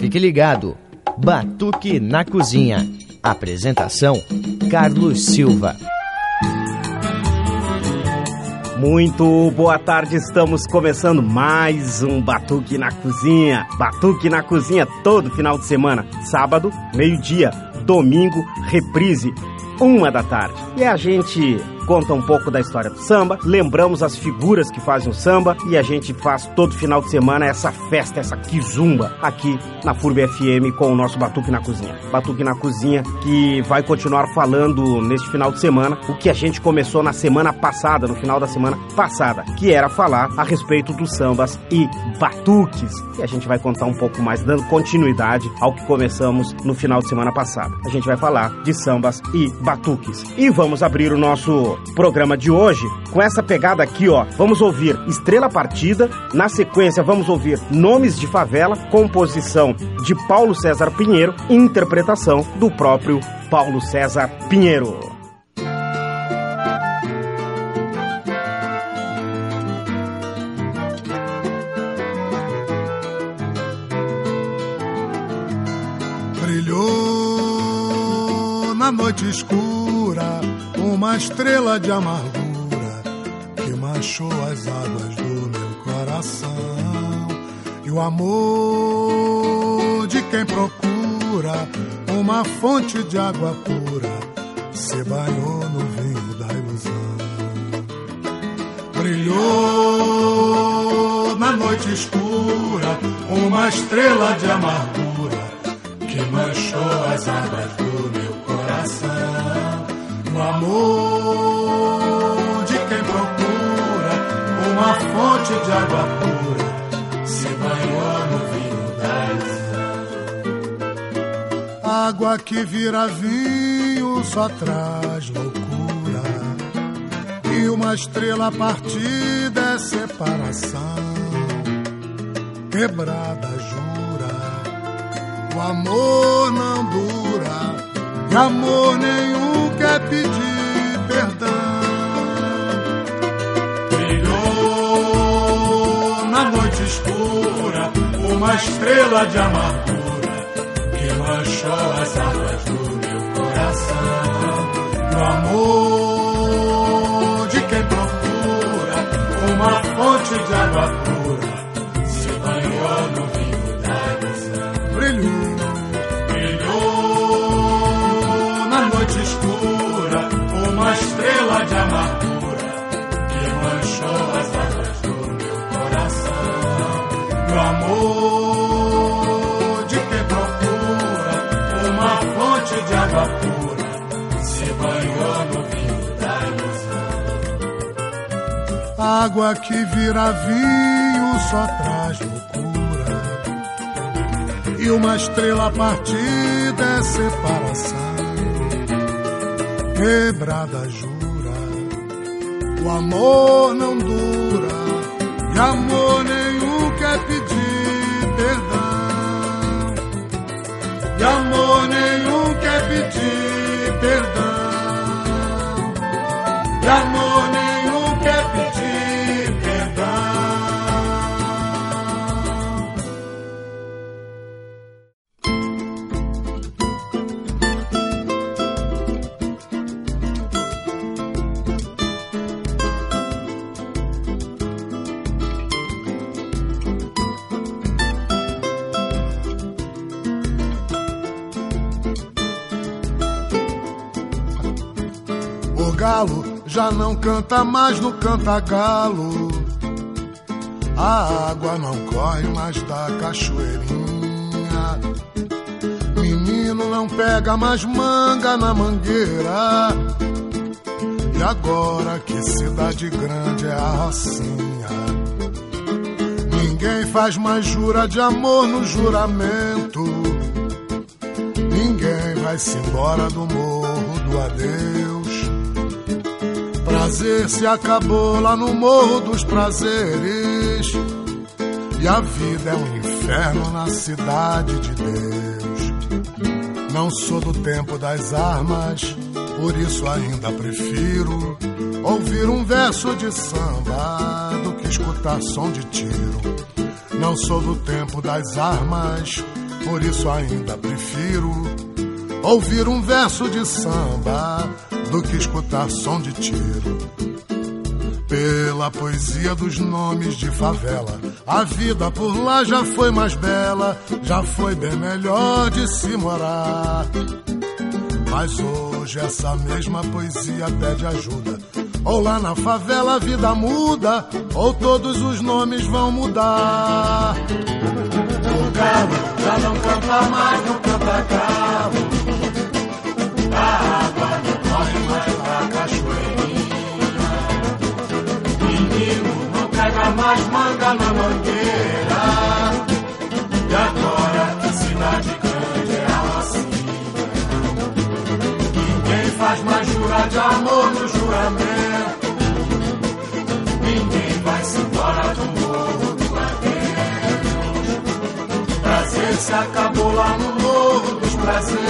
Fique ligado. Batuque na Cozinha. Apresentação: Carlos Silva. Muito boa tarde, estamos começando mais um Batuque na Cozinha. Batuque na Cozinha todo final de semana. Sábado, meio-dia. Domingo, reprise, uma da tarde. E a gente conta um pouco da história do samba, lembramos as figuras que fazem o samba e a gente faz todo final de semana essa festa, essa kizumba aqui na FURB FM com o nosso Batuque na Cozinha. Batuque na Cozinha que vai continuar falando neste final de semana o que a gente começou na semana passada, no final da semana passada, que era falar a respeito dos sambas e batuques. E a gente vai contar um pouco mais, dando continuidade ao que começamos no final de semana passada. A gente vai falar de sambas e batuques. E vamos abrir o nosso programa de hoje com essa pegada aqui, ó. Vamos ouvir Estrela Partida, na sequência vamos ouvir Nomes de Favela, composição de Paulo César Pinheiro, interpretação do próprio Paulo César Pinheiro. Noite escura uma estrela de amargura que manchou as águas do meu coração. E o amor de quem procura uma fonte de água pura se banhou no vinho da ilusão. Brilhou na noite escura uma estrela de amargura que manchou as águas do meu coração o amor de quem procura uma fonte de água pura se banhou no vinho da ilusão. Água que vira vinho só traz loucura e uma estrela partida é separação. Quebrada jura, o amor não dura, e amor nenhum quer pedir perdão. Brilhou na noite escura uma estrela de amargura que manchou as águas do meu coração. No amor de quem procura uma fonte de água amor de quem procura uma fonte de água pura se banhou no vinho da ilusão. Água que vira vinho só traz loucura e uma estrela partida é separação quebrada jura. O amor não dura, e amor nenhum quer pedir nenhum quer pedir perdão. E amor nenhum já não canta mais no canta-galo. A água não corre mais da cachoeirinha. Menino não pega mais manga na mangueira. E agora que cidade grande é a Rocinha. Ninguém faz mais jura de amor no juramento. Ninguém vai-se embora do morro do adeus. Prazer se acabou lá no morro dos prazeres. E a vida é um inferno na cidade de Deus. Não sou do tempo das armas, por isso ainda prefiro ouvir um verso de samba do que escutar som de tiro. Não sou do tempo das armas, por isso ainda prefiro ouvir um verso de samba do que escutar som de tiro. Pela poesia dos nomes de favela, a vida por lá já foi mais bela, já foi bem melhor de se morar. Mas hoje essa mesma poesia pede ajuda. Ou lá na favela a vida muda, ou todos os nomes vão mudar. O galo já não canta mais, não canta galo. Ninguém vai se embora do morro do adeus. Prazer se acabou lá no morro dos prazeres.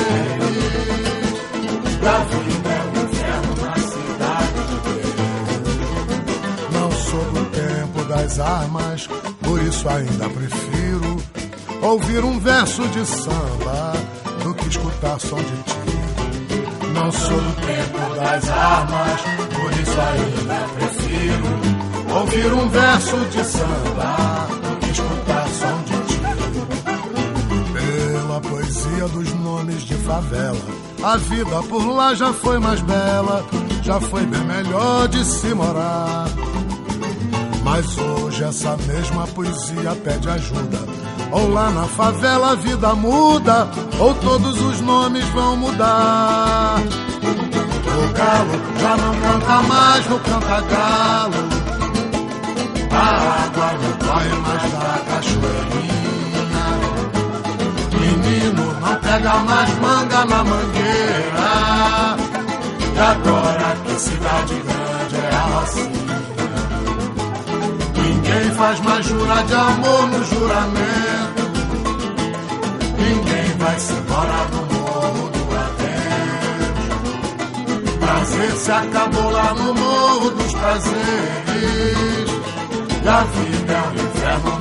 Da vida é o inferno na cidade de Deus. Não sou do tempo das armas, por isso ainda prefiro ouvir um verso de samba do que escutar som de tiro. Não sou do tempo das armas, por isso ainda prefiro ouvir um verso de samba escutar som de tiro. Pela poesia dos nomes de favela, a vida por lá já foi mais bela, já foi bem melhor de se morar. Mas hoje essa mesma poesia pede ajuda. Ou lá na favela a vida muda, ou todos os nomes vão mudar. O galo já não canta mais no canta galo. A água não corre mais da cachoeirinha. Menino não pega mais manga na mangueira. E agora que cidade grande é a Rocinha. Ninguém faz mais jura de amor no juramento. Ninguém vai se embora do morro do. Prazer se acabou lá no morro dos prazeres. E a vida é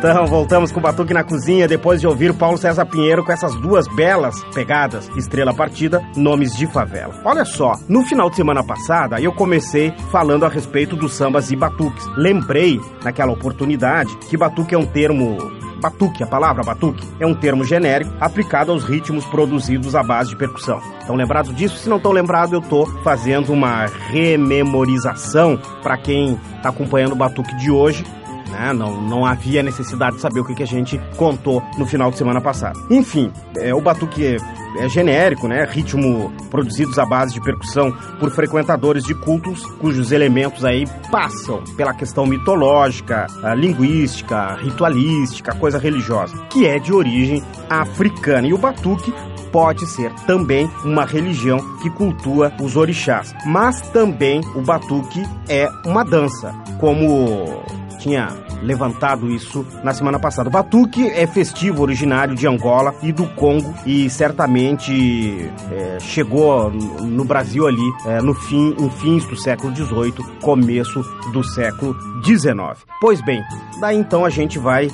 então, voltamos com o Batuque na Cozinha depois de ouvir Paulo César Pinheiro com essas duas belas pegadas, Estrela Partida, Nomes de Favela. Olha só, no final de semana passada eu comecei falando a respeito dos sambas e batuques. Lembrei, naquela oportunidade, que batuque é um termo Batuque, a palavra batuque, é um termo genérico aplicado aos ritmos produzidos à base de percussão. Estão lembrados disso? Se não estão lembrados, eu estou fazendo uma rememorização para quem está acompanhando o batuque de hoje. Né? Não, não havia necessidade de saber o que, que a gente contou no final de semana passado. Enfim, é, o batuque é, é genérico, né? Ritmo produzidos à base de percussão por frequentadores de cultos cujos elementos aí passam pela questão mitológica, linguística, ritualística, coisa religiosa, que é de origem africana. E o batuque pode ser também uma religião que cultua os orixás, mas também o batuque é uma dança, como tinha levantado isso na semana passada. O batuque é festivo originário de Angola e do Congo e certamente é, chegou no Brasil ali é, no fim, em fins do século XVIII, começo do século XIX. Pois bem, daí então a gente vai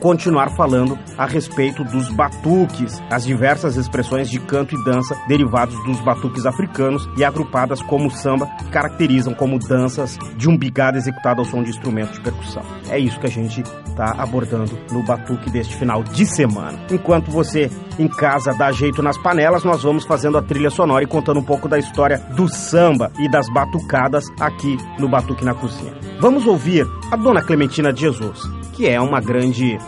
continuar falando a respeito dos batuques, as diversas expressões de canto e dança derivados dos batuques africanos e agrupadas como samba, que caracterizam como danças de um bigado executado ao som de instrumentos de percussão. É isso que a gente está abordando no batuque deste final de semana. Enquanto você em casa dá jeito nas panelas, nós vamos fazendo a trilha sonora e contando um pouco da história do samba e das batucadas aqui no Batuque na Cozinha. Vamos ouvir a dona Clementina de Jesus, que é uma grande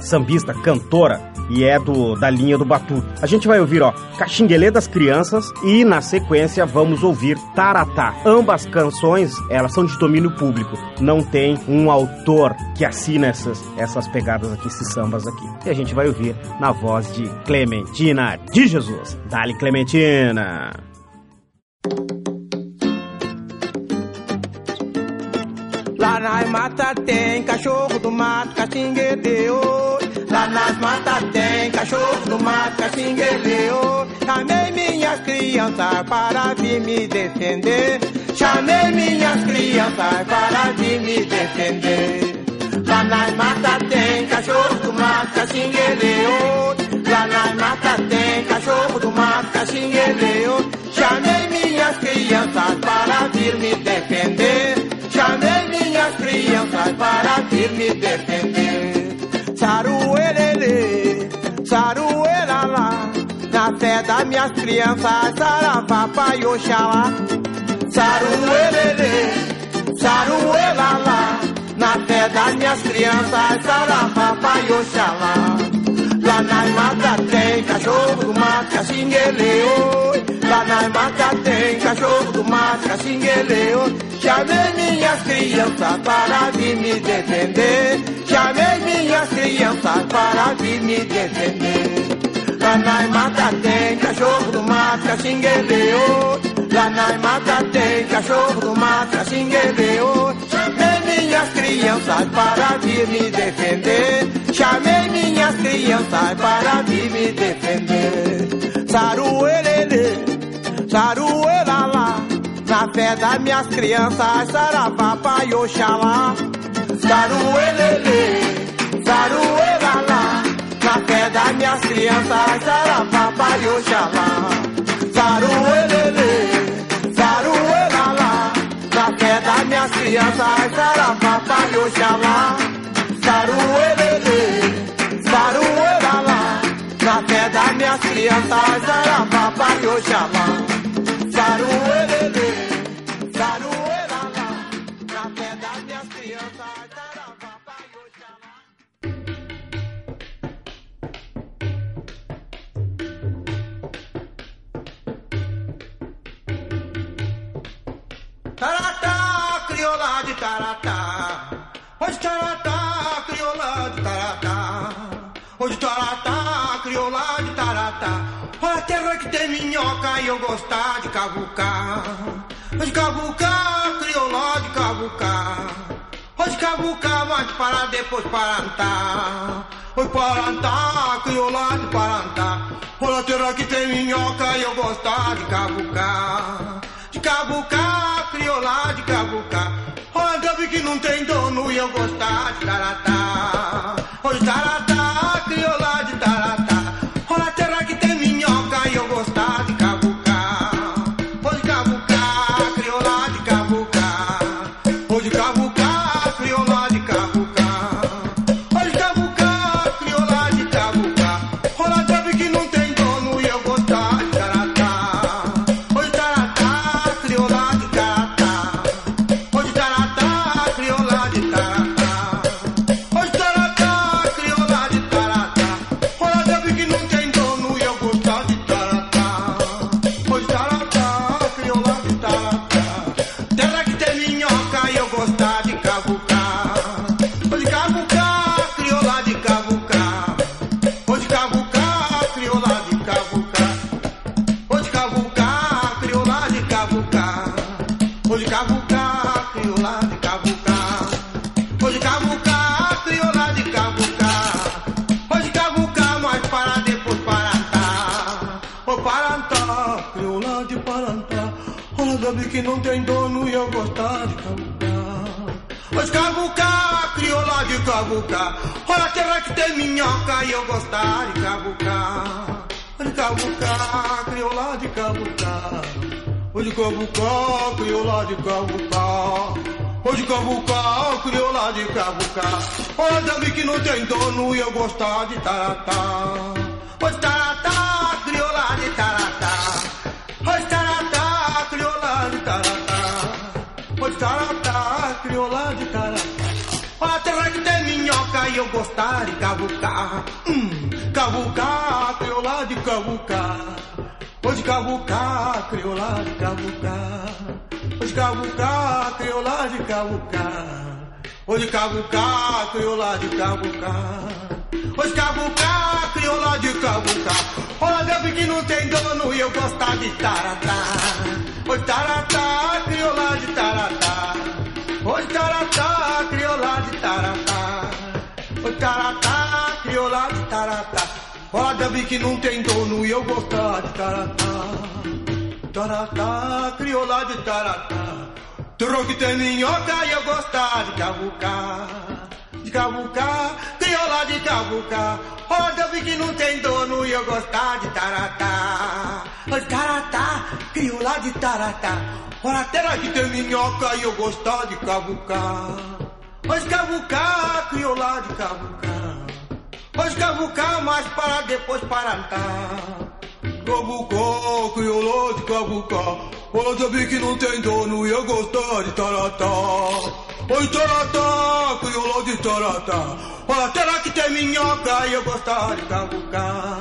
sambista, cantora e é do da linha do batuque. A gente vai ouvir, ó, Caxinguelê das Crianças e na sequência vamos ouvir Taratá. Ambas canções, elas são de domínio público. Não tem um autor que assina essas essas pegadas aqui, esses sambas aqui. E a gente vai ouvir na voz de Clementina de Jesus. Dale Clementina. Lá nas matas tem cachorro do mato, caxinguedeu. Lá nas matas tem cachorro do mato, caxinguedeu. Chamei minhas crianças para vir me defender. Chamei minhas crianças para vir me defender. Lá nas matas tem cachorro do mato, caxinguedeu. Lá nas matas tem cachorro do mato, caxinguedeu. Chamei minhas crianças para vir me defender. Crianças para vir me defender. Saruelele, saruelala, na fé das minhas crianças, saravá, pai, oxalá. Saruelele, saruelala, na fé das minhas crianças, saravá, pai, oxalá. Lá nas matas tem cachorro do mato, caxingueleu. Lá nas matas tem cachorro do mato, caxingueleu. Chamei minhas crianças para vir me defender. Chamei minhas crianças para vir me defender. Lá nas matas tem cachorro do mato, caxingueleu. Lá nas matas tem cachorro do mato, caxingueleu. Chamei minhas crianças para vir me defender. Chamei minhas crianças para vir me defender. Saruelele, Saruelele, saruelala, na fé das minhas crianças, saravá, pai, oxalá. Saruelele, saruelala, na fé das minhas crianças, saravá, pai, oxalá. Saruelele, saruelala, na fé das minhas crianças, saravá, pai, oxalá. Saruelele, saruelala, na fé das minhas crianças, saravá, pai, oxalá. Hoje taratá, crioula de taratá. De a terra que tem minhoca e eu gostar de cavucar. Hoje cavucar, crioula de cavucar. Hoje cavucar, mas para depois parantar. Hoje parantar, crioula de parantar. Olha a terra que tem minhoca e eu gostar de cavucar. De cavucar, crioula de cavucar. Olha, deve que não tem dono e eu gostar de taratá. Hoje taratá, que não tem dono e eu gostar de cavucar. Pois cavucar, crioula de cavucar. Olha a terra que tem minhoca e eu gostar de cavucar. De cavucar, crioula de cavucar. Hoje cavucar, crioula de cavucar. Hoje cavucar, crioula de cavucar. Olha, Davi que não tem dono e eu gostar de taratá. Hoje taratá, crioula de. Olha a terra que tem minhoca e eu gostar de cavucar. Hum, cavucar, crioula de cavucar. Hoje cavucar, crioula de cavucar. Hoje cavucar, crioula de cavucar. Hoje cavucar, crioula de cavucar. Hoje cavucar, crioula de cavucar. Olha, Deus que não tem dono e eu gostar de taratá. Hoje taratá, crioula de taratá. Hoje taratá, crioula de taratá. Hoje taratá, crioula de taratá. Olha, Deus que não tem dono e eu gostar de taratá. Taratá, crioula de taratá. Que tem minhoca e eu gostar de cavucar. De cavucar, de cavucar. Olha, eu vi que não tem dono e eu gostar de taratá. De taratá, crioula de taratá. Olha, terra que tem minhoca e eu gostar de cavucar. Mas cavucar, crioula de cavucar. Mas cavucar, mas para depois parantar. Cavucar, crioula de cavucar. Olha, eu vi que não tem dono e eu gostar de taratá. Oi, taratá, crioula de taratá. Olha, terra que tem minhoca e eu gostar de cavucar.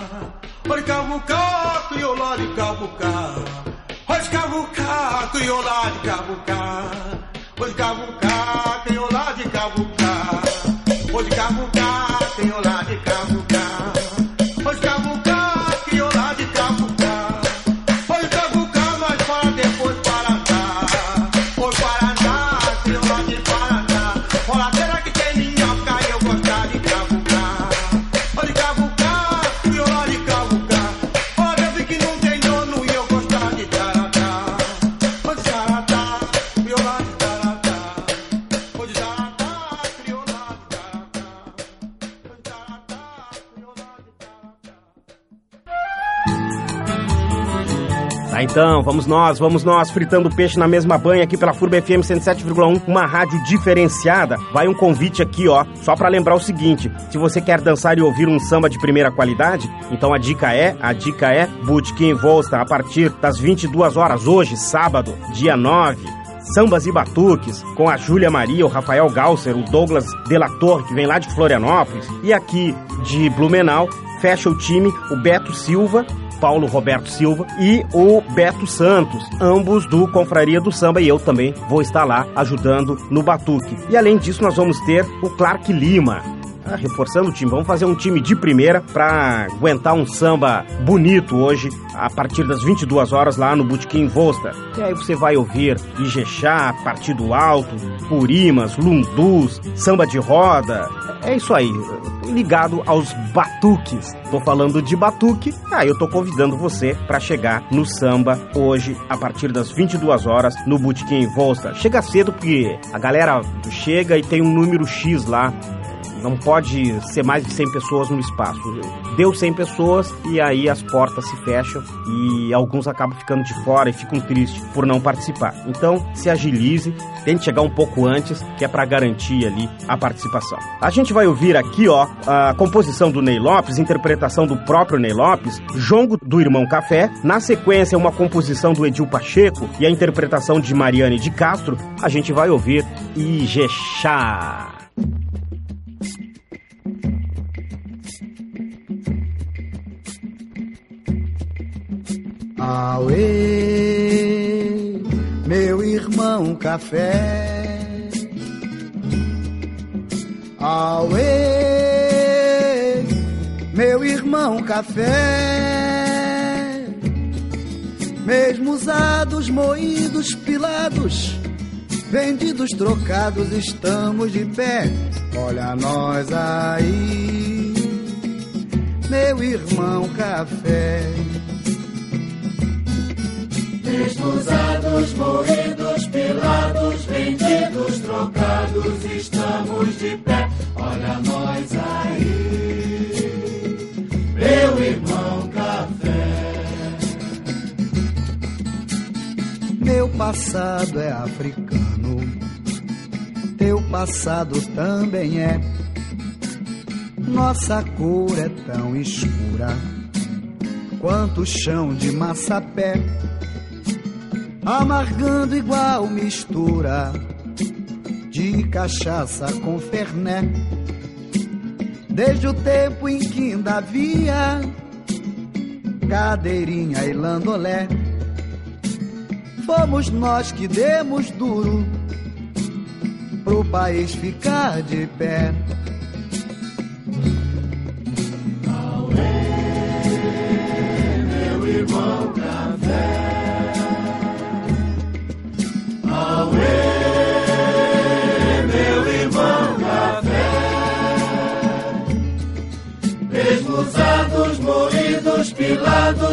Olha, cavucar, crioula de cavucar. Olha, cavucar, crioula de cavucar. Olha, cavucar, crioula de cavucar. Olha, cavucar, vamos nós, vamos nós, fritando peixe na mesma banha aqui pela Furba FM 107,1, uma rádio diferenciada. Vai um convite aqui, ó, só pra lembrar o seguinte: se você quer dançar e ouvir um samba de primeira qualidade, então a dica é, a dica é Bootkin Volsta a partir das 22 horas hoje, sábado, dia 9. Sambas e Batuques, com a Júlia Maria, o Rafael Gausser, o Douglas Della Torre, que vem lá de Florianópolis, e aqui de Blumenau, fecha o time o Beto Silva, Paulo Roberto Silva e o Beto Santos, ambos do Confraria do Samba e eu também vou estar lá ajudando no batuque. E além disso, nós vamos ter o Clark Lima. Ah, reforçando o time, vamos fazer um time de primeira para aguentar um samba bonito hoje, a partir das 22 horas lá no Botequim Vosta. E aí você vai ouvir Ijexá, Partido Alto, Purimas, Lundus, samba de roda. É isso aí, ligado aos batuques. Tô falando de batuque, aí eu tô convidando você para chegar no samba hoje a partir das 22 horas no Botequim Vosta. Chega cedo porque a galera chega e tem um número X lá não pode ser mais de 100 pessoas no espaço. Deu 100 pessoas e aí as portas se fecham e alguns acabam ficando de fora e ficam tristes por não participar. Então, se agilize, tente chegar um pouco antes, que é para garantir ali a participação. A gente vai ouvir aqui, ó, a composição do Ney Lopes, interpretação do próprio Ney Lopes, Jongo do Irmão Café, na sequência uma composição do Edil Pacheco e a interpretação de Mariane de Castro, a gente vai ouvir Ijexá. Auê, meu irmão café. Auê, meu irmão café. Mesmo usados, moídos, pilados, vendidos, trocados, estamos de pé. Olha nós aí, meu irmão café. Mesmo usados, moídos, pilados, vendidos, trocados, estamos de pé. Olha nós aí, meu irmão café. Meu passado é africano, teu passado também é. Nossa cor é tão escura quanto o chão de massapé, amargando igual mistura de cachaça com ferné. Desde o tempo em que ainda havia cadeirinha e landolé, fomos nós que demos duro pro país ficar de pé.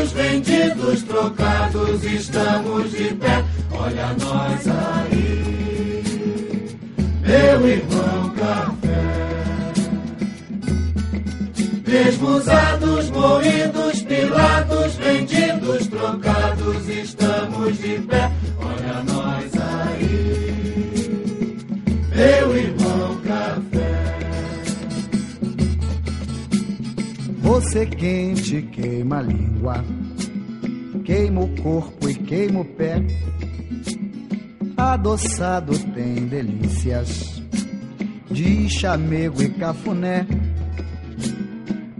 Pilados, vendidos, trocados, estamos de pé. Olha nós aí, meu irmão café. Mesmo usados, moídos, pilados, vendidos, trocados, estamos de pé. Olha nós aí, meu irmão café. Você quente queima a língua, queima o corpo e queima o pé. Adoçado tem delícias de chamego e cafuné.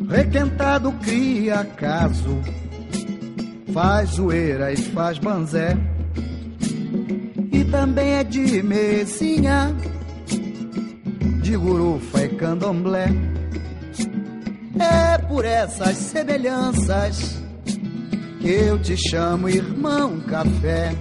Requentado cria caso, faz zoeira e faz banzé. E também é de mesinha, de gurufa e candomblé. É por essas semelhanças eu te chamo irmão café.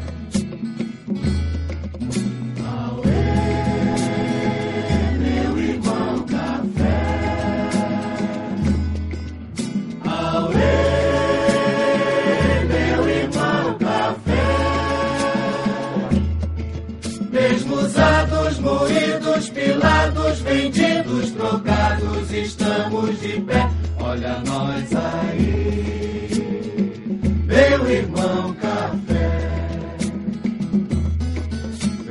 moídos, pilados, vendidos, trocados, estamos de pé. Olha nós aí,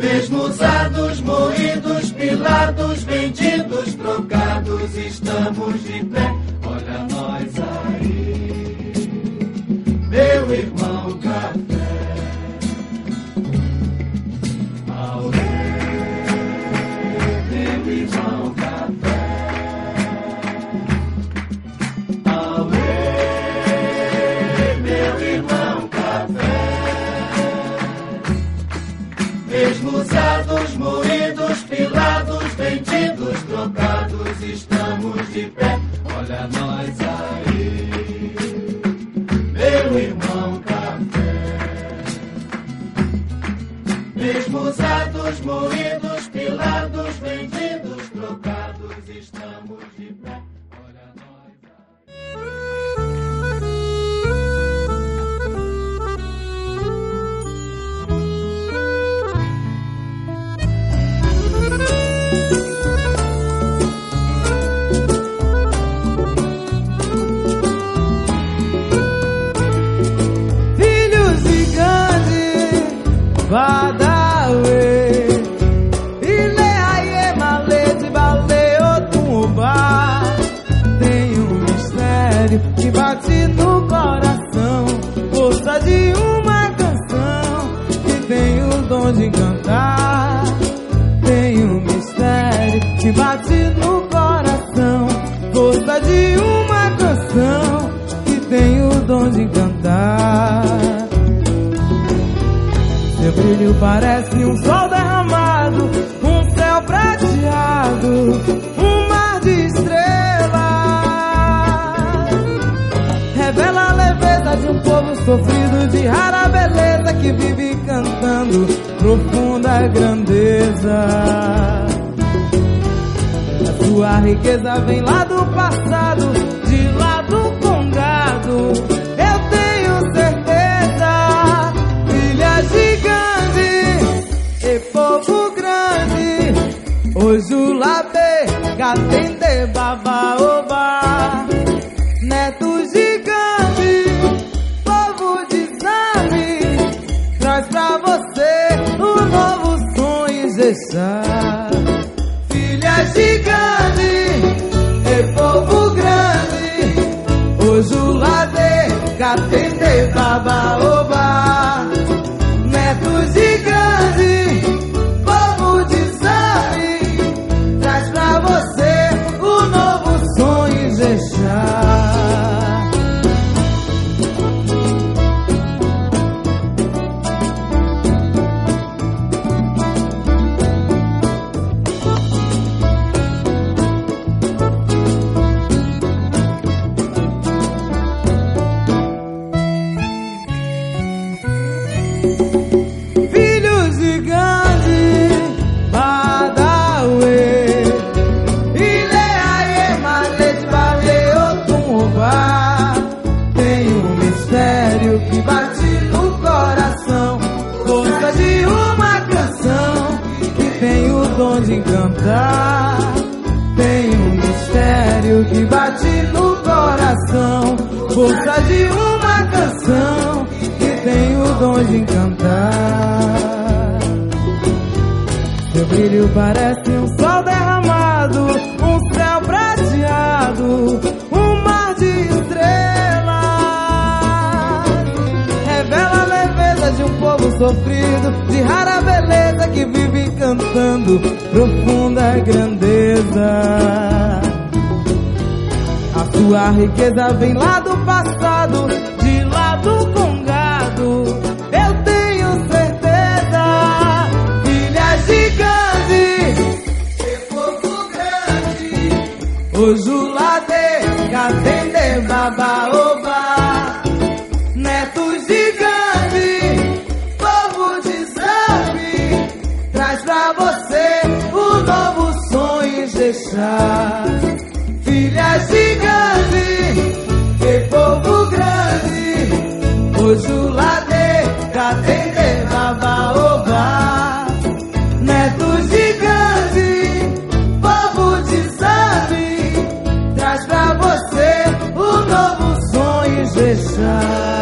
Mesmo usados, moídos, pilados, vendidos, trocados, estamos de pé. Olha nós aí, meu irmão café. Usados, moídos, pilados, vendidos, trocados, estamos de pé. Olha nós aí, meu irmão café. Mesmo usados, moídos, Brilho parece um sol derramado, um céu prateado, um mar de estrelas. Revela a leveza de um povo sofrido, de rara beleza que vive cantando profunda grandeza. A sua riqueza vem lá do passado, atender, babá, ô. De encantar. Seu brilho parece um sol derramado, um céu prateado, um mar de estrelas. Revela a leveza de um povo sofrido, de rara beleza que vive cantando profunda grandeza. A sua riqueza vem lá do passado, Ojulade, Catende, Babaoba, netos de povo de Zambi, traz pra você o novo sonho Jexá. Filhas de Gandhi, que povo grande, Ojulade, sonho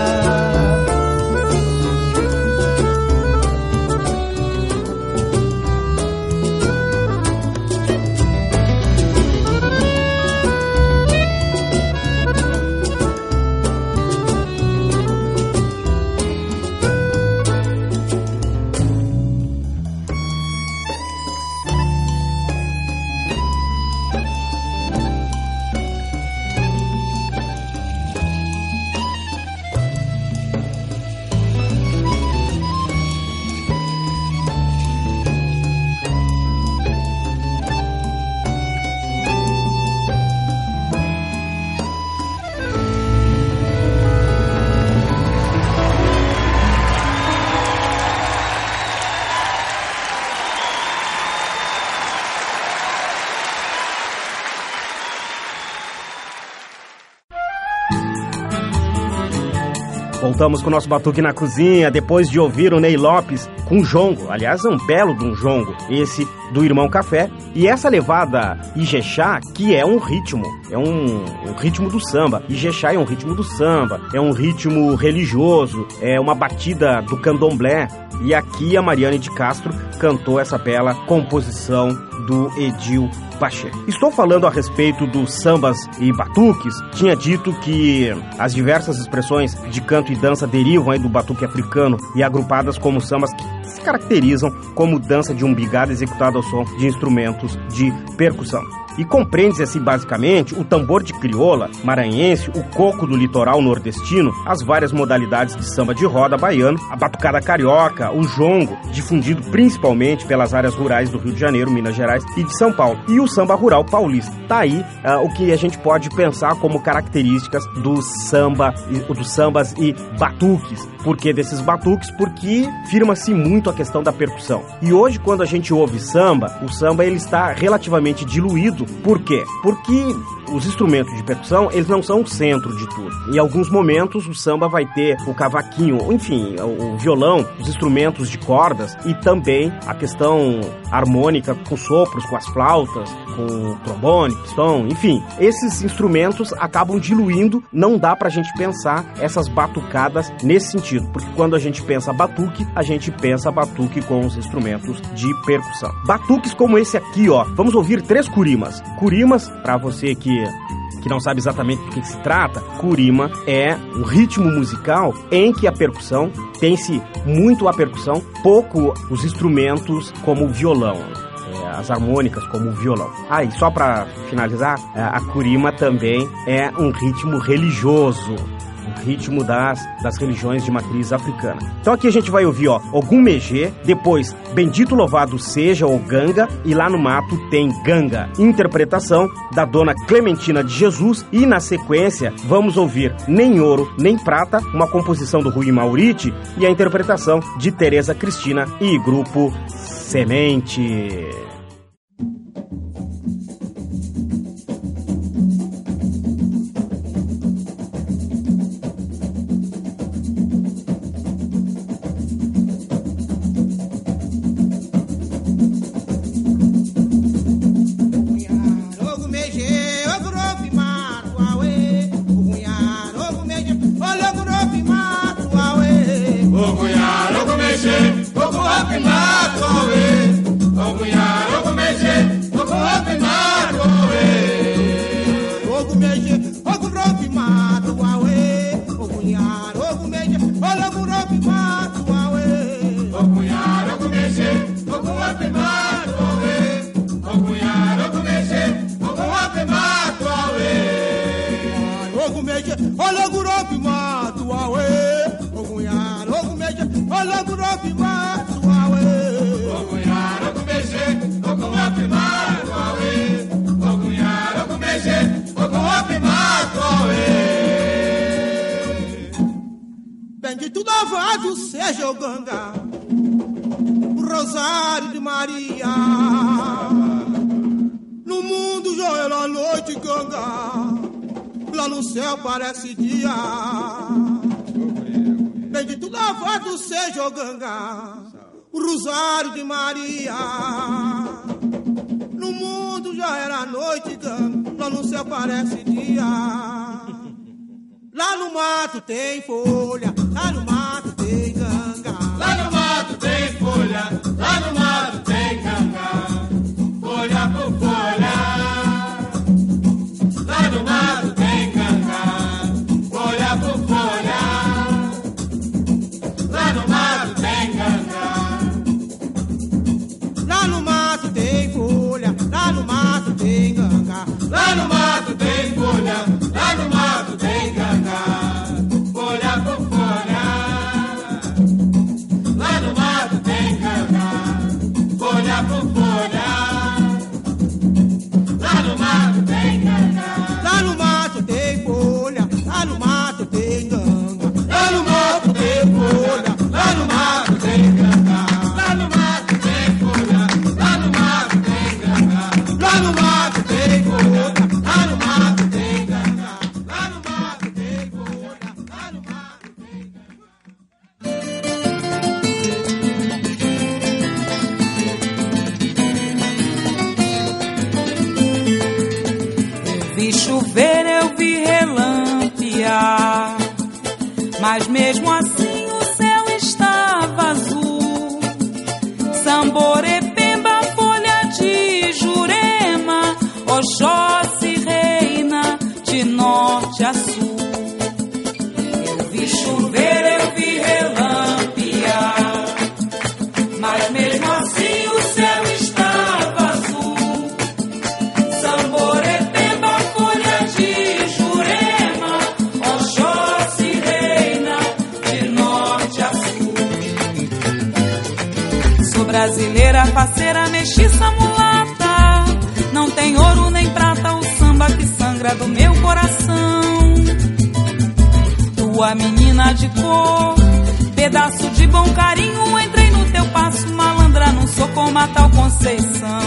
Voltamos com o nosso batuque na cozinha, depois de ouvir o Ney Lopes com jongo. Aliás, é um belo de um jongo, esse do Irmão Café. E essa levada Ijexá, que é um ritmo, é um, um ritmo do samba. Ijexá é um ritmo do samba, é um ritmo religioso, é uma batida do candomblé. E aqui a Mariane de Castro cantou essa bela composição do Edil Paché. Estou falando a respeito dos sambas e batuques. Tinha dito que as diversas expressões de canto e dança derivam aí do batuque africano e agrupadas como sambas que se caracterizam como dança de umbigada executada ao som de instrumentos de percussão. E compreende-se assim basicamente o tambor de crioula maranhense, o coco do litoral nordestino, as várias modalidades de samba de roda baiano, a batucada carioca, o jongo, difundido principalmente pelas áreas rurais do Rio de Janeiro, Minas Gerais e de São Paulo, e o samba rural paulista. Tá aí ah, o que a gente pode pensar como características do samba, dos sambas e batuques. Por que desses batuques? Porque firma-se muito a questão da percussão. E hoje, quando a gente ouve samba, o samba ele está relativamente diluído. Por quê? Porque os instrumentos de percussão, eles não são o centro de tudo. Em alguns momentos, o samba vai ter o cavaquinho, enfim, o violão, os instrumentos de cordas e também a questão harmônica com sopros, com as flautas, com o trombone, pistão, enfim. Esses instrumentos acabam diluindo, não dá pra gente pensar essas batucadas nesse sentido, porque quando a gente pensa batuque, a gente pensa batuque com os instrumentos de percussão. Batuques como esse aqui, ó. Vamos ouvir três curimas. Curimas, pra você que que não sabe exatamente do que se trata, curima é um ritmo musical em que a percussão tem-se muito a percussão, pouco os instrumentos como o violão é, as harmônicas como o violão. Ah, e só para finalizar, é, a curima também é um ritmo religioso ritmo das, das religiões de matriz africana. Então aqui a gente vai ouvir, ó, Ogum Megê, depois Bendito Louvado Seja o Ganga e lá no mato tem Ganga, interpretação da dona Clementina de Jesus e na sequência vamos ouvir Nem Ouro Nem Prata, uma composição do Rui Mauriti e a interpretação de Teresa Cristina e grupo Semente. Louvado seja o Ganga, o Rosário de Maria. No mundo já era noite, Ganga, lá no céu parece dia. Bendito, louvado seja o Ganga, o Rosário de Maria. No mundo já era noite, Ganga, lá no céu parece dia. Lá no mato tem folha, lá no folha, lá no mato tem cangá. Folha por folha, lá no mato tem cangá. Folha por folha, lá no mato tem cangá. Lá no mato tem folha, lá no mato tem cangá. Lá no mato tem folha, lá no mato Brasileira, parceira, mestiça, mulata. Não tem ouro nem prata, o samba que sangra do meu coração. Tua menina de cor, pedaço de bom carinho. Entrei no teu passo, malandra, não sou como a tal Conceição.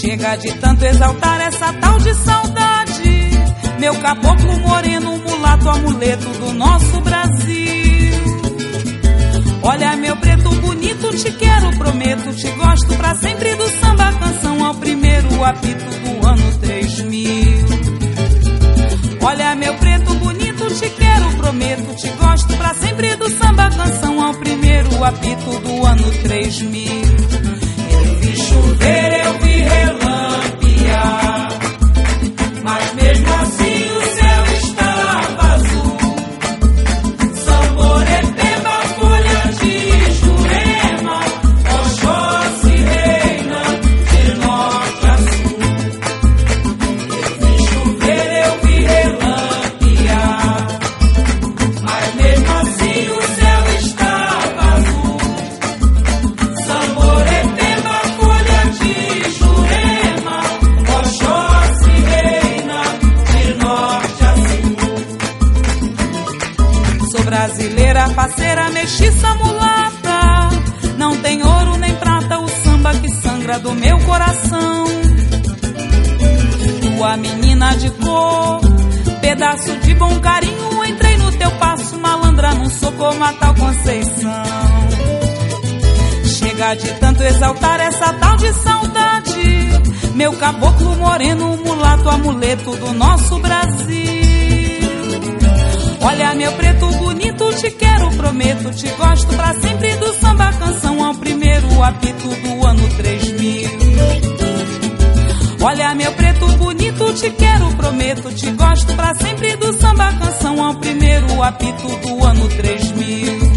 Chega de tanto exaltar essa tal de saudade. Meu caboclo moreno, mulato, amuleto do nosso Brasil. Olha meu preto bonito, te quero, prometo, te gosto pra sempre do samba canção ao primeiro apito do ano 3000. Olha meu preto bonito, te quero, prometo, te gosto pra sempre do samba canção ao primeiro apito do ano 3000. Brasileira, parceira, mestiça, mulata. Não tem ouro nem prata, o samba que sangra do meu coração. Tua menina de cor, pedaço de bom carinho, entrei no teu passo, malandra, não sou como a tal Conceição. Chega de tanto exaltar essa tal de saudade, meu caboclo moreno, mulato, amuleto do nosso Brasil. Olha, meu preto bonito, te quero, prometo, te gosto pra sempre do samba canção ao primeiro apito do ano 3000. Olha, meu preto bonito, te quero, prometo, te gosto pra sempre do samba canção ao primeiro apito do ano 3000.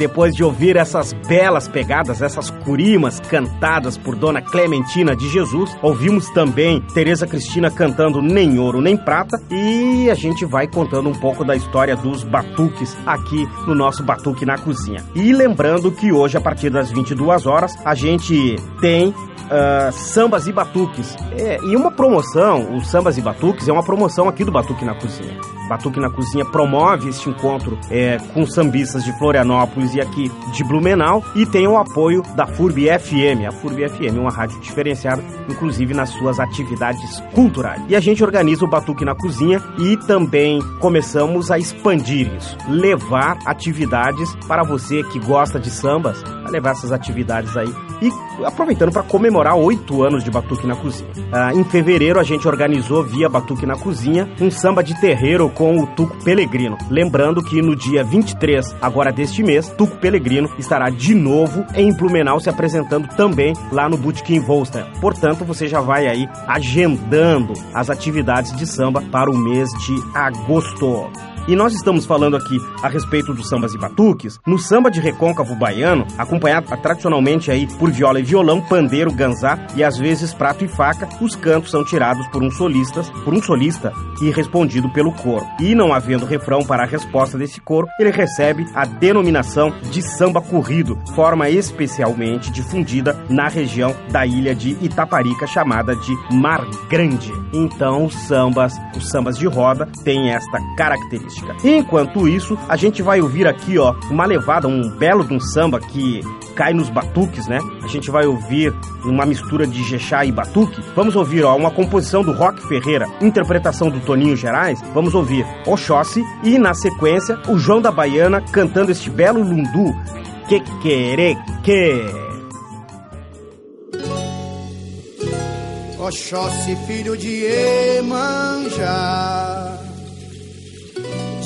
Depois de ouvir essas belas pegadas, essas curimas cantadas por Dona Clementina de Jesus, ouvimos também Tereza Cristina cantando Nem Ouro Nem Prata e a gente vai contando um pouco da história dos batuques aqui no nosso Batuque na Cozinha. E lembrando que hoje, a partir das 22 horas, a gente tem ah, sambas e batuques. É, e uma promoção, o Sambas e Batuques, é uma promoção aqui do Batuque na Cozinha. Batuque na Cozinha promove este encontro é, com sambistas de Florianópolis e aqui de Blumenau e tem o apoio da FURB FM. A FURB FM é uma rádio diferenciada, inclusive nas suas atividades culturais. E a gente organiza o Batuque na Cozinha e também começamos a expandir isso, levar atividades para você que gosta de sambas, levar essas atividades aí e aproveitando para comemorar oito anos de Batuque na Cozinha. Ah, em fevereiro a gente organizou via Batuque na Cozinha um samba de terreiro com o Tuco Pelegrino. Lembrando que no dia 23, agora deste mês, Tuco Pelegrino estará de novo em Blumenau se apresentando também lá no Bootkin Volster. Portanto, você já vai aí agendando as atividades de samba para o mês de agosto. E nós estamos falando aqui a respeito dos sambas e batuques, no samba de recôncavo baiano, acompanhado tradicionalmente aí por viola e violão, pandeiro, ganzá e às vezes prato e faca, os cantos são tirados por um solista, por um solista e respondido pelo coro. E não havendo refrão para a resposta desse coro, ele recebe a denominação de samba corrido, forma especialmente difundida na região da ilha de Itaparica chamada de Mar Grande. Então, os sambas, os sambas de roda têm esta característica. Enquanto isso, a gente vai ouvir aqui, ó, uma levada, um belo de um samba que cai nos batuques, né? A gente vai ouvir uma mistura de jexá e batuque. Vamos ouvir, ó, uma composição do Rock Ferreira, interpretação do Toninho Gerais. Vamos ouvir Oxóssi e, na sequência, o João da Baiana cantando este belo lundu, Que Querer Que. Oxóssi, filho de Emanjá,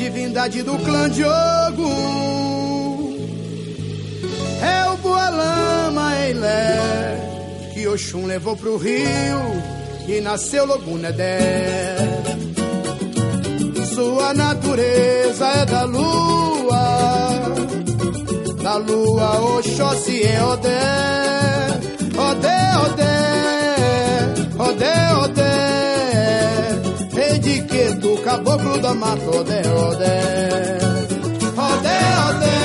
divindade do clã de Ogum, é o Boalama Eilé, que Oxum levou pro rio e nasceu Logunedé. Sua natureza é da lua, da lua Oxóssi é Odé, Odé, Odé, Odé, Odé, Queto, caboclo da mata, Odé, Odé, Odé, Odé,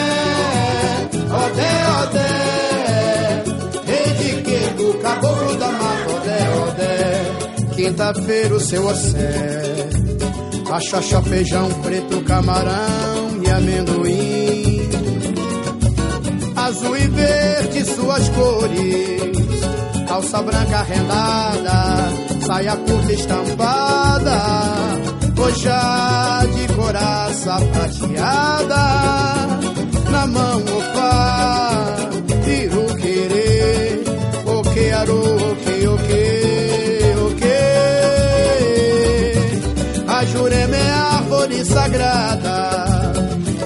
Odé, Odé, rei de Queto, caboclo da mata, Odé, Odé, quinta-feira o seu ossé, cachaça, feijão preto, camarão e amendoim. Azul e verde suas cores, calça branca rendada, saia curta estampada, coxa de coraça prateada, na mão opa e o querer, o que aru, o que, o que, o que, a jurema é a árvore sagrada,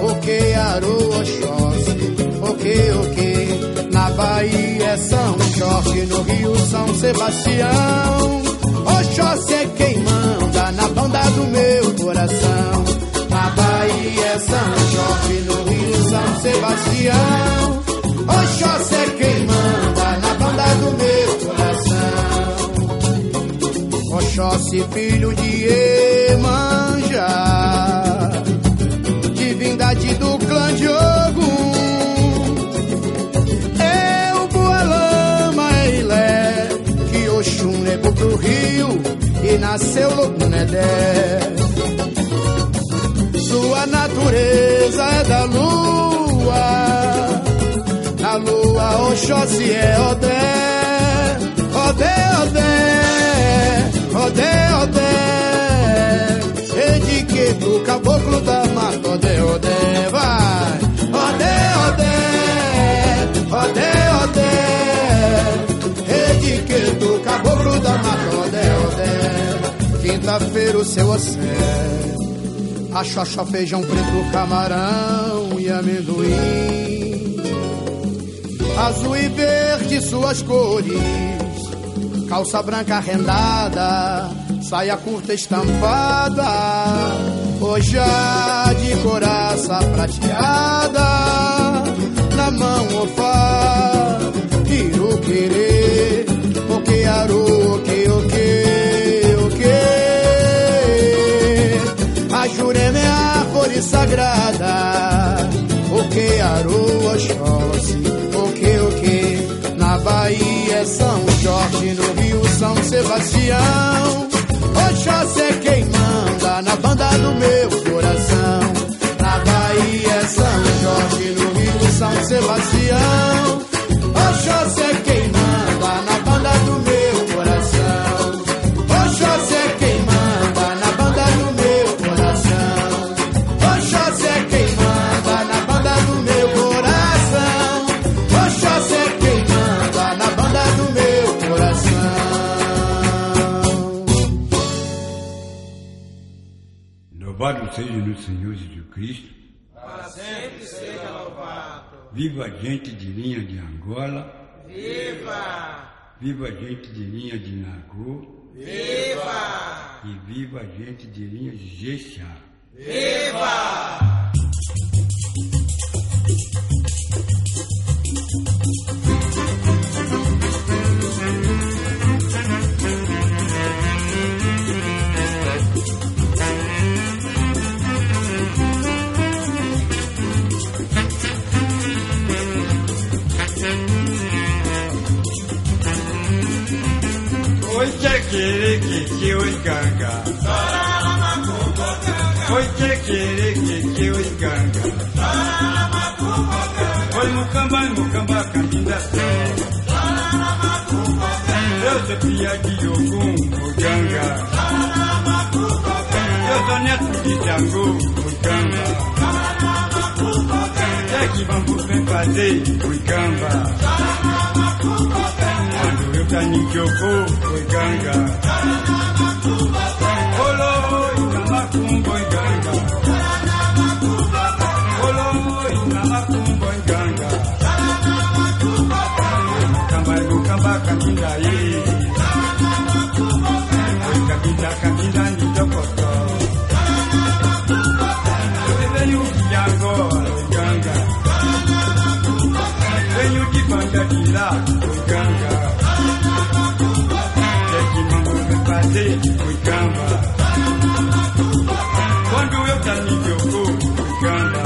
o que aru, oxóssi, o que, o que, na Bahia é São Jorge, no Rio São Sebastião. Oxóssi é quem manda na banda do meu coração. Na Bahia é São Jorge, no Rio São Sebastião. Oxóssi é quem manda na banda do meu coração. Oxóssi, filho de Emanjá, nasceu louco Nedé. Sua natureza é da lua, na lua Oxóssi é Odé, Odé, Odé, Odé, Odé. Rede que do caboclo da mata, Odé, Odé, vai. Odé, Odé, Odé, Odé. Rede que do caboclo da mata. Quinta-feira o seu océ. Axoxó, feijão preto, camarão e amendoim. Azul e verde suas cores, calça branca rendada, saia curta estampada, ojá de coraça prateada, na mão ofá, iruquerê, oquearu, oque, oque, oque. A Jurema é a árvore sagrada, oquearu, oxóssi, oque, oque. Na Bahia é São Jorge, no Rio São Sebastião. Oxóssi é quem manda na banda do meu coração. Na Bahia é São Jorge, no Rio São Sebastião. Oxóssi é quem seja no Senhor Jesus Cristo. Para sempre seja louvado. Viva a gente de linha de Angola. Viva! Viva a gente de linha de Nagô. Viva! E viva a gente de linha de Jexá. Oi, tchequereque, que oi, ganga. Oi, tchequereque, que oi, ganga. Oi, mucamba, mucamba, candida Eu sou pia de Ogum, oi, ganga. Eu sou neto de Jango, oi, ganga. É que vamos bem fazer, oi, gamba. Quando eu tenho que eu vou, oi, ganga. Olo, ina macumbo, oi, ganga. Olo, ina macumbo, oi, ganga. Mukamba, mukamba, kaminda, ye. Oi, kaminda, kaminda, ni dokoto. Venho de Angola, oi, ganga. Venho de oi, gamba. Quando eu que eu vou, oi, gamba.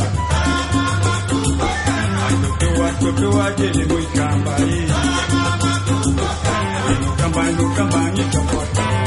Atotoa, atotoa, dele, oi, gamba, aí. No gamba, ni dokoto,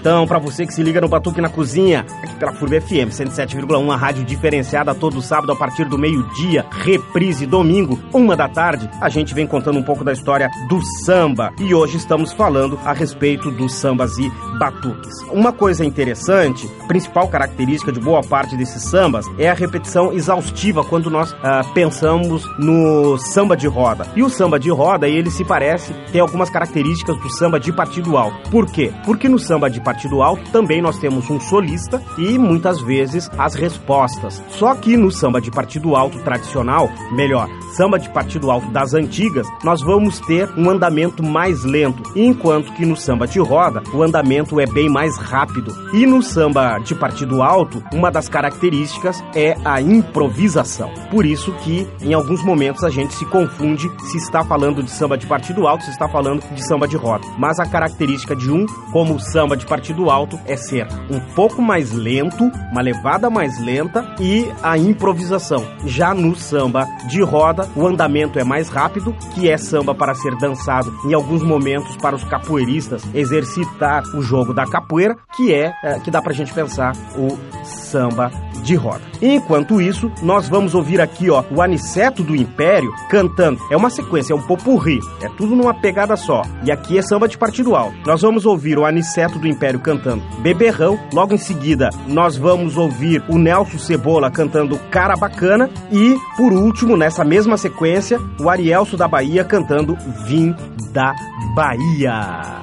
então, para você que se liga no Batuque na Cozinha, pela FURB FM 107,1, a rádio diferenciada todo sábado a partir do meio-dia, reprise domingo, uma da tarde, a gente vem contando um pouco da história do samba. E hoje estamos falando a respeito dos sambas e batuques. Uma coisa interessante, principal característica de boa parte desses sambas é a repetição exaustiva quando nós ah, pensamos no samba de roda. E o samba de roda, ele se parece, tem algumas características do samba de partido alto. Por quê? Porque no samba de partido alto também nós temos um solista e muitas vezes as respostas. Só que no samba de partido alto tradicional, melhor, samba de partido alto das antigas, nós vamos ter um andamento mais lento, enquanto que no samba de roda o andamento é bem mais rápido. E no samba de partido alto, uma das características é a improvisação. Por isso que em alguns momentos a gente se confunde se está falando de samba de partido alto, se está falando de samba de roda. Mas a característica de um, como o samba de partido alto, é ser um pouco mais lento, uma levada mais lenta e a improvisação. Já no samba de roda, o andamento é mais rápido, que é samba para ser dançado em alguns momentos para os capoeiristas exercitar o jogo da capoeira, que é, é que dá pra gente pensar o samba de roda. Enquanto isso, nós vamos ouvir aqui, ó, o Aniceto do Império cantando. É uma sequência, é um popurri, é tudo numa pegada só. E aqui é samba de partido alto. Nós vamos ouvir o Aniceto do Império cantando Beberrão, logo em seguida nós vamos ouvir o Nelson Cebola cantando Cara Bacana e, por último, nessa mesma sequência, o Arielso da Bahia cantando Vim da Bahia.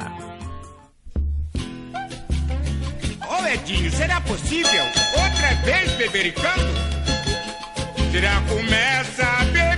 Ô Edinho, será possível outra vez bebericando? Será começa a beber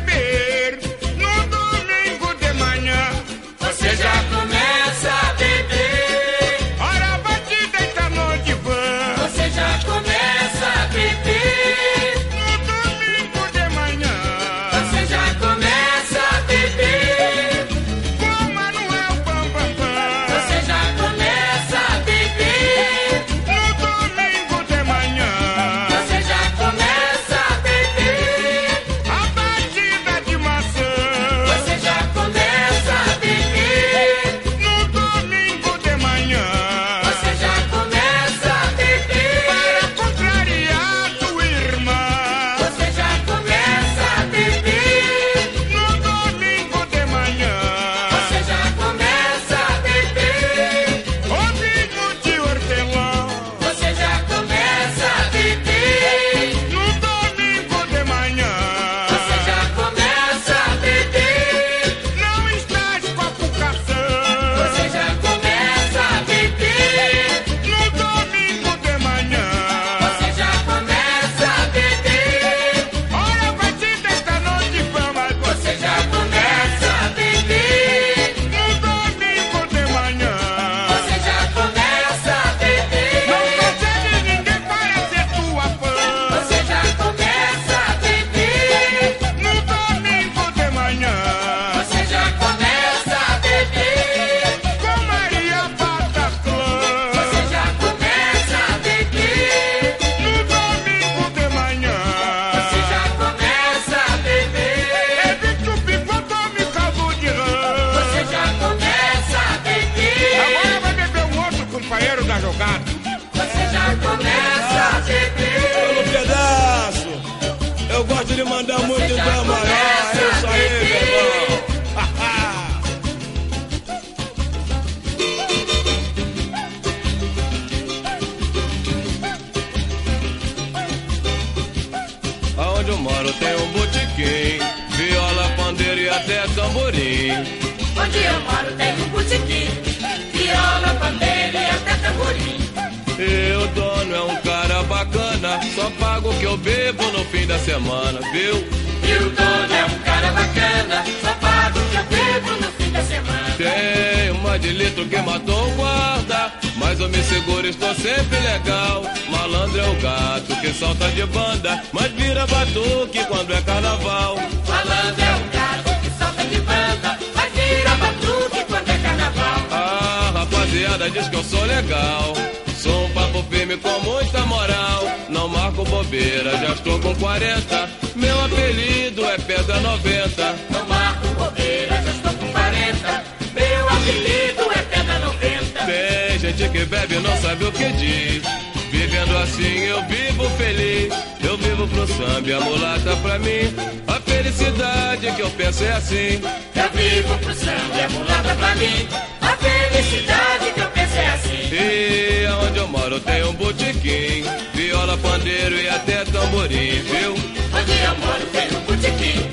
mas vira batuque quando é carnaval. Malandro é um gato que solta de banda, mas vira batuque quando é carnaval. Ah, rapaziada diz que eu sou legal. Sou um papo firme com muita moral. Não marco bobeira, já estou com 40. Meu apelido é Pedra 90. Não marco bobeira, já estou com 40. Meu apelido é Pedra 90. Tem gente que bebe e não sabe o que diz. Vivendo assim eu vivo feliz. Eu vivo pro samba e a mulata pra mim. A felicidade que eu penso é assim. Eu vivo pro samba e a mulata pra mim. A felicidade que eu penso é assim. E aonde eu moro tem um botequim. Viola, pandeiro e até tamborim, viu? Onde eu moro tem um botequim.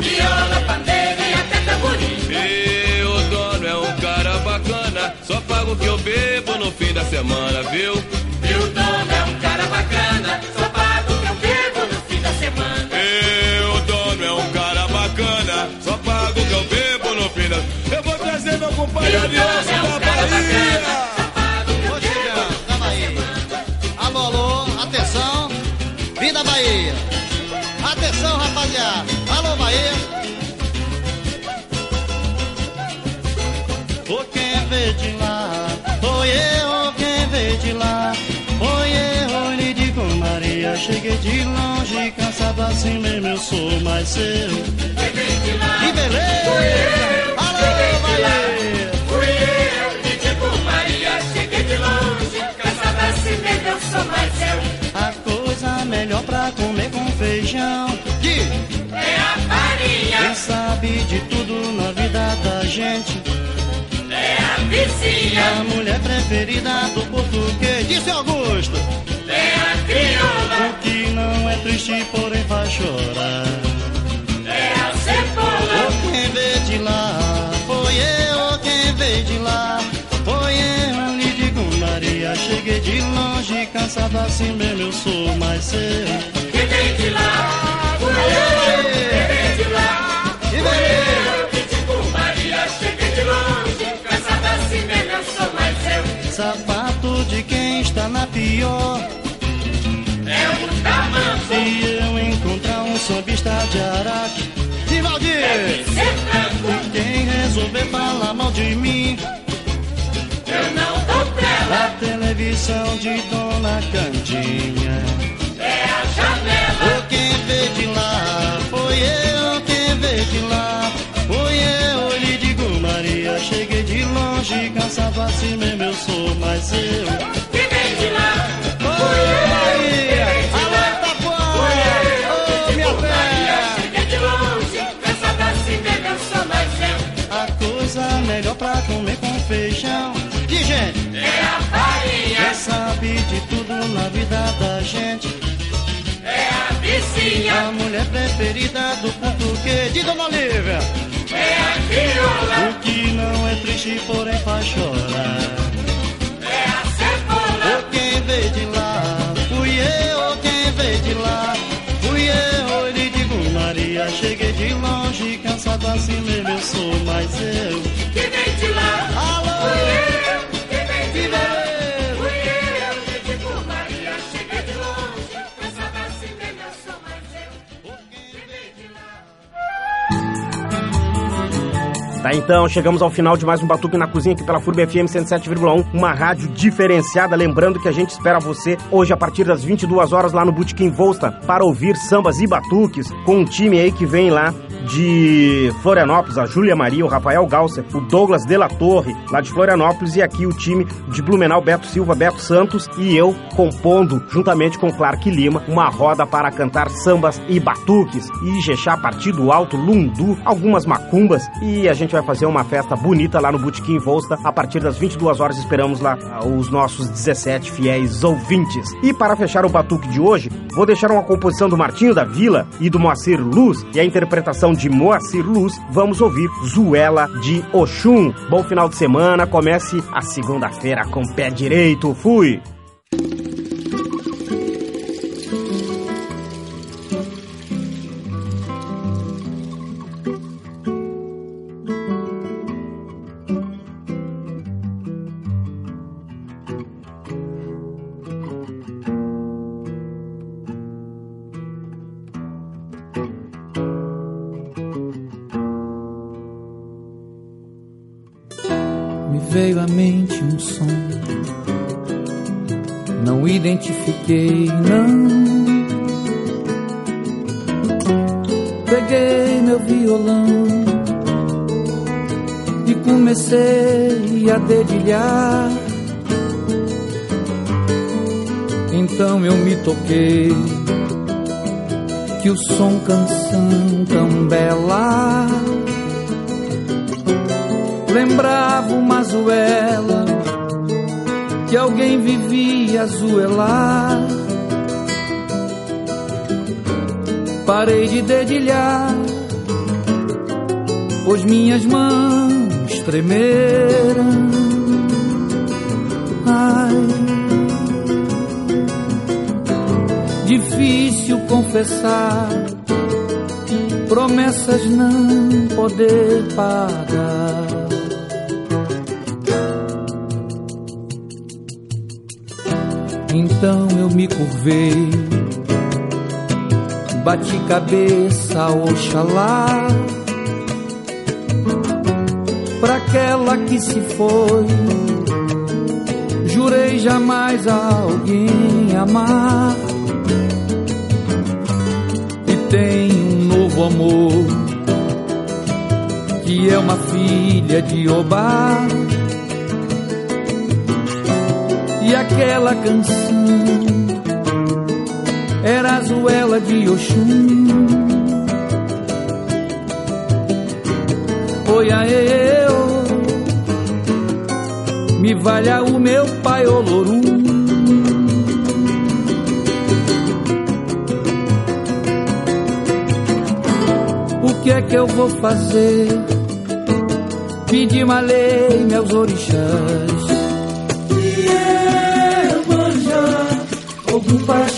Viola, pandeiro e até tamborim. E o dono é um cara bacana. Só pago o que eu bebo no fim da semana, viu? Meu compadre E o Adilson dono é um da cara Bahia. bacana. Eu Ô, calma aí. Alô, alô, atenção. Vida Bahia. Atenção, rapaziada. Alô, Bahia. Ô, quem veio de lá? Oi, eu, quem veio de lá? Oi, eu, lhe digo, Maria. Cheguei de longe, cansado assim mesmo, eu sou mais seu. Que beleza! Sabe de tudo na vida da gente. é a vizinha, A mulher preferida do português. Disse Augusto. é a crioula, O que não é triste, porém faz chorar. é a cebola, Ô, quem veio de lá? Foi eu, quem veio de lá? Foi eu, lhe digo, Maria. Cheguei de longe, cansado assim mesmo, eu sou mais seu. que vem de lá, Sapato de quem está na pior. É o tamanho, Se eu encontrar um sambista de Araque, de Valdir, franco, quem resolver falar mal de mim, eu não dou trela, a televisão de Dona Candinha. é a janela, Ô, quem veio de lá, foi eu, quem veio de lá, de cansado assim mesmo, eu sou mais eu. que vem de lá, Bahia, alô, Itapuã, ô, minha terra. assim mais eu. A coisa melhor pra comer com feijão. Gente, É a farinha, quem sabe de tudo na vida da gente. É a mulher preferida do português. De Dona Olivia. é a crioula, O que não é triste, porém faz chorar. é a cebola, Ô, quem veio de lá? Fui eu, quem veio de lá? Fui eu, lhe digo, Maria. Cheguei de longe, cansado assim mesmo, Tá, então, chegamos ao final de mais um Batuque na Cozinha aqui pela FURB FM 107,1, uma rádio diferenciada. Lembrando que a gente espera você hoje a partir das 22 horas lá no Botequim Volsta para ouvir sambas e batuques com um time aí que vem lá de Florianópolis, a Júlia Maria, o Rafael Galser, o Douglas de la Torre, lá de Florianópolis, e aqui o time de Blumenau, Beto Silva, Beto Santos e eu compondo, juntamente com Clark Lima, uma roda para cantar sambas e batuques. E Jexá, Partido Alto, Lundu, algumas macumbas, e a gente vai fazer uma festa bonita lá no Botequim Volsta, a partir das 22 horas esperamos lá ah, os nossos 17 fiéis ouvintes. E para fechar o batuque de hoje, vou deixar uma composição do Martinho da Vila e do Moacir Luz, e a interpretação de Moacir Luz, vamos ouvir Zuela de Oxum. Bom final de semana, comece a segunda-feira com pé direito. Fui! Lembrava uma zuela que alguém vivia a zuelar. Parei de dedilhar, pois minhas mãos tremeram. Ai, difícil confessar, promessas não poder pagar. Então eu me curvei, bati cabeça, oxalá, pra aquela que se foi. Jurei jamais alguém amar. E tem um novo amor, que é uma filha de Obá aquela canção era a zuela de Oxum. Oi a eu, me valha o meu pai Olorum. O que é que eu vou fazer? Pedir uma lei, meus orixás Ogum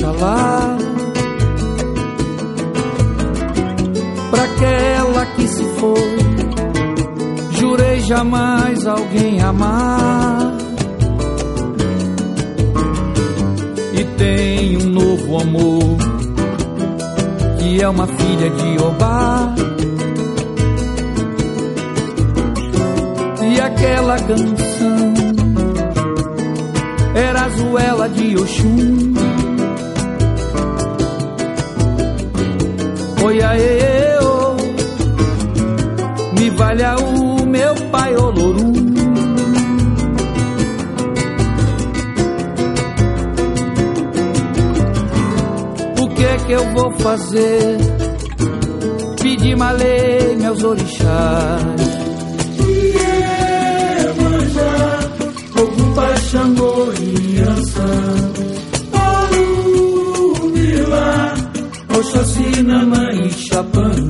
oxalá, pra aquela que se foi, jurei jamais alguém amar. E tem um novo amor, que é uma filha de Obá. E aquela canção era a zuela de Oxum. Fazer? Pedir malê, meus orixás. Iemanjá, Ogum Paxangô Inhansã Oru Milá, Oxóssi Nanã Ixapana Iemanjá,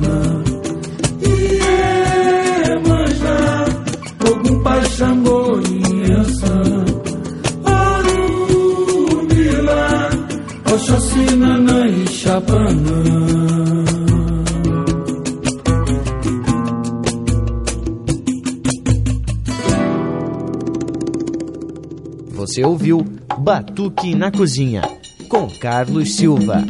Batuque na Cozinha, com Carlos Silva.